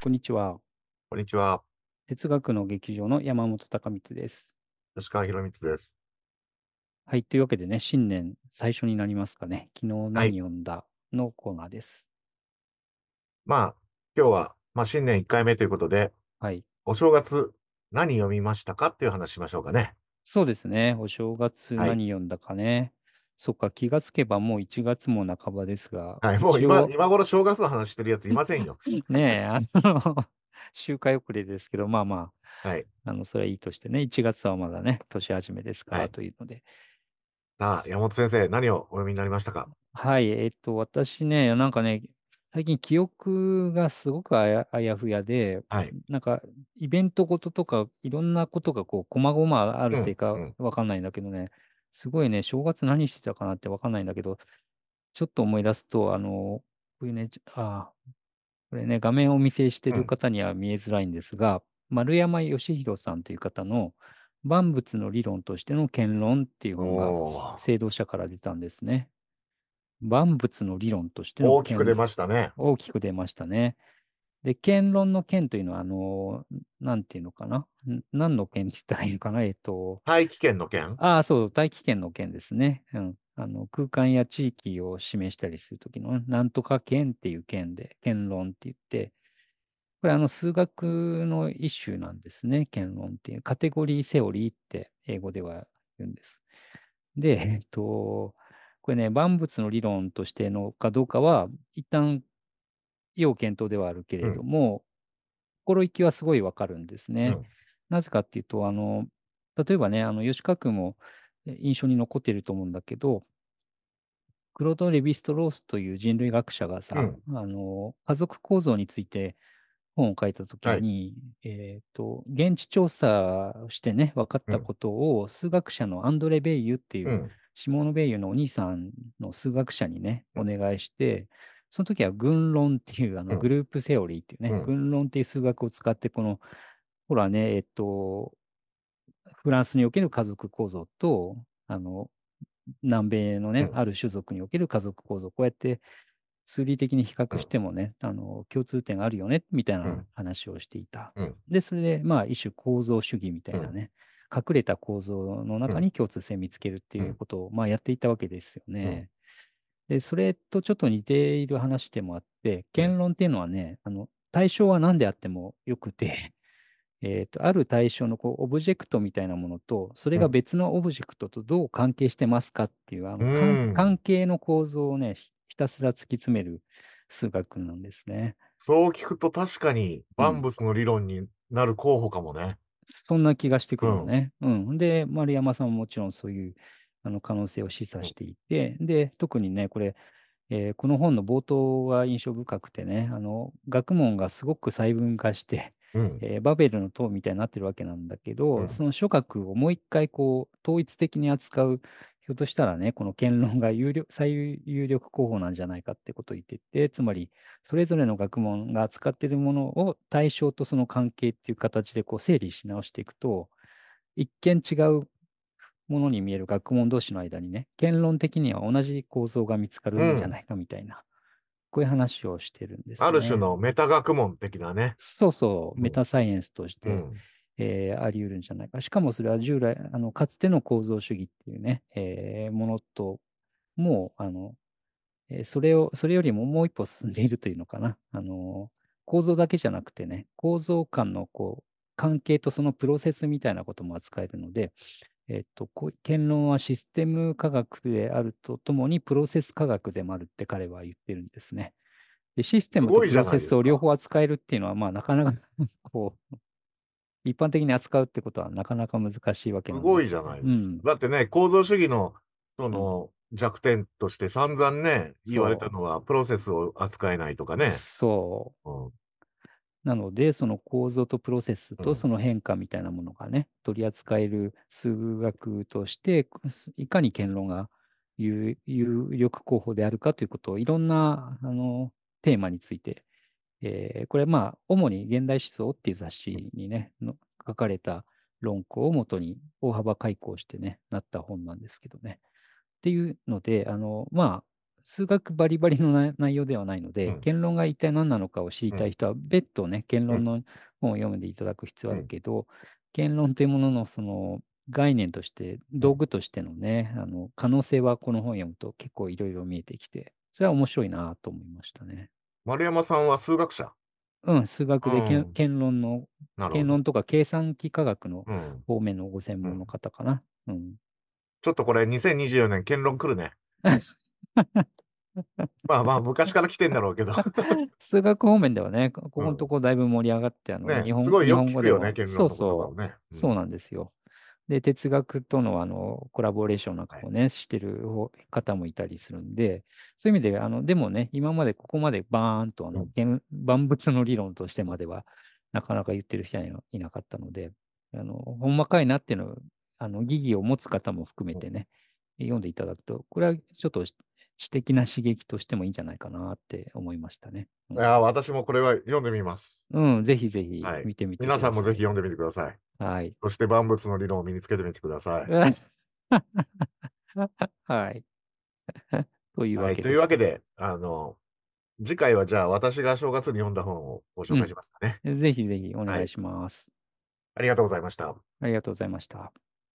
こんにちは。こんにちは。哲学の劇場の山本隆光です。吉川博光です。はい。というわけでね、新年最初になりますかね。昨日はい何読んだのコーナーです。まあ、今日は、まあ、新年1回目ということで、はい。お正月何読みましたかっていう話しましょうかね。そうですね。お正月はい何読んだかね。そっか、気がつけばもう1月も半ばですが、はい、もう一今、応今頃正月の話してるやついませんよ。ねえ、あの、周回遅れですけど、まあまはい。あ、あの、それはいいとしてね、1月はまだね、年始めですからはいというので、さあ、山本先生、何をお読みになりましたか？はい、えっと、私ね、なんかね、最近記憶がすごくあやあやふやで、はい。なんかイベントごととかいろんなことがこう、こまごまあるせいかうんうんわかんないんだけどね、すごいね、正月何してたかなってわかんないんだけど、ちょっと思い出すと、あの、こういうね、あこれね、画面をお見せしてうんる方には見えづらいんですが、丸山義弘さんという方の万物の理論としての権論っていう本がおー聖堂社から出たんですね。万物の理論としての大きく出ましたね。大きく出ましたね。で、権論の権というのは、あの、なんていうのかな？ん何の権って言ったらいいのかな？えっと、大気圏の件？ああ、そう、大気圏の権ですね。うん。あの、空間や地域を示したりするときの、なんとか権っていう権で、権論って言って、これ、あの、数学の一種なんですね。権論っていう。カテゴリーセオリーって英語では言うんです。で、えっと、これね、万物の理論としてのかどうかは、一旦、要検討ではあるけれども、心意気はすごいわかるんですね。うん。なぜかっていうと、あの、例えばね、あの、吉川君もえ印象に残っていると思うんだけど、クロード・レヴィストロースという人類学者がさ、うん。あの、家族構造について本を書いたときに、えっと、現地調査をしてね、分かったことを、数学者のアンドレ・ベイユっていうう、ん。シモーノ・ベイユのお兄さんの数学者にね、おうん。願いして、その時は群論っていうあうん。のグループセオリーっていうね、うん。群論っていう数学を使って、この、ほらね、えっと、フランスにおける家族構造と、あの、南米のね、うん。ある種族における家族構造、こうやって数理的に比較してもね、あの、共通点があるよね、みたいうなん。話をしていた。うん。で、それで、まあ、一種構造主義みたいなね、隠れた構造の中に共通性見つけるっていうことを、まあ、やっていたわけですよね。で、それとちょっと似ている話でもあって、権論っていうのはね、あの、対象は何であってもよくて、えっと、ある対象のこうオブジェクトみたいなものと、それがうん別のオブジェクトとどう関係してますかっていう、あの、関係の構造をね、ひひたすら突き詰める数学なんですね。そう聞くと確かに万物の理論になる候補かもね。そんな気がしてくるのね。うん。で、丸山さんももちろんそういうあの可能性を示唆していて、で、特にね、これ、えーこの本の冒頭が印象深くてね、あの、学問がすごく細分化して、うん。えーバベルの塔みたいになってるわけなんだけど、うんその諸学をもう一回こう統一的に扱う、ひょっとしたらね、この言論が有力最有力候補なんじゃないかってことを言ってて、つまり、それぞれの学問が扱っているものを対象とその関係っていう形でこう整理し直していくと、一見違うものに見える学問同士の間にね、言論的には同じ構造が見つかるんじゃないかみたいな、こういう話をしてるんですね。ある種のメタ学問的なね。そうそう、うんメタサイエンスとして、うん。えーあり得るんじゃないか。しかもそれは従来、あのかつての構造主義っていうね、えーものと、もう、あの、えーそれを、それよりももう一歩進んでいるというのかな。あの、構造だけじゃなくてね、構造間のこう、関係とそのプロセスみたいなことも扱えるので、えっと、言論はシステム科学であるとともにプロセス科学でもあるって彼は言ってるんですね。でシステムとプロセスを両方扱えるっていうのは、まあ、なかなかこう、一般的に扱うってことはなかなか難しいわけなんですごいじゃないですか。うんだってね、構造主義のその弱点として散々ね、言われたのは、プロセスを扱えないとかね。そう。うんなので、その構造とプロセスうんとその変化みたいなものがね、取り扱える数学として、いかに言論が有有力候補であるかということを、いろんなあのテーマについて、えーこれまあ、主に現代思想っていう雑誌にね、の書かれた論考をもとに大幅開講してね、なった本なんですけどね。っていうので、あの、まあ、数学バリバリのな内容ではないので、うん言論が一体何なのかを知りたい人は、別途ね、言論の本を読んでいただく必要はあるけど、言論というもののその概念として、道具としてのね、あの可能性はこの本を読むと結構いろいろ見えてきて、それは面白いなと思いましたね。丸山さんは数学者？うん、数学でうん言論の。言論とか計算機科学のうん。方面のご専門の方かな。うん。ちょっとこれ2024年検論来るね。まあまあ昔から来てんだろうけど。数学方面ではね、こここのとこだいぶ盛り上がって、あの、ね日本すごいよく聞くよね、検そうそう、をね。そうなんですよ。で、哲学とのあのコラボレーションなんかをね、してる方方もいたりするんで、そういう意味で、あの、でもね、今までここまでバーンとあの、うん。現万物の理論としてまでは、なかなか言ってる人はいなかったので、あの、ほんまかいなっていうのを、あの、疑義を持つ方も含めてね、読んでいただくと、これはちょっと知的な刺激としてもいいんじゃないかなって思いましたね。うんいやー、私もこれは読んでみます。うん、ぜひぜひはい見てみてください。皆さんもぜひ読んでみてください。はい。そして万物の理論を身につけてみてください。はい。というわはい、けというわけでで、あの、次回はじゃあ私が正月に読んだ本をご紹介しますかね。す。ぜひぜひお願いします。ありがとうございました。ありがとうございました。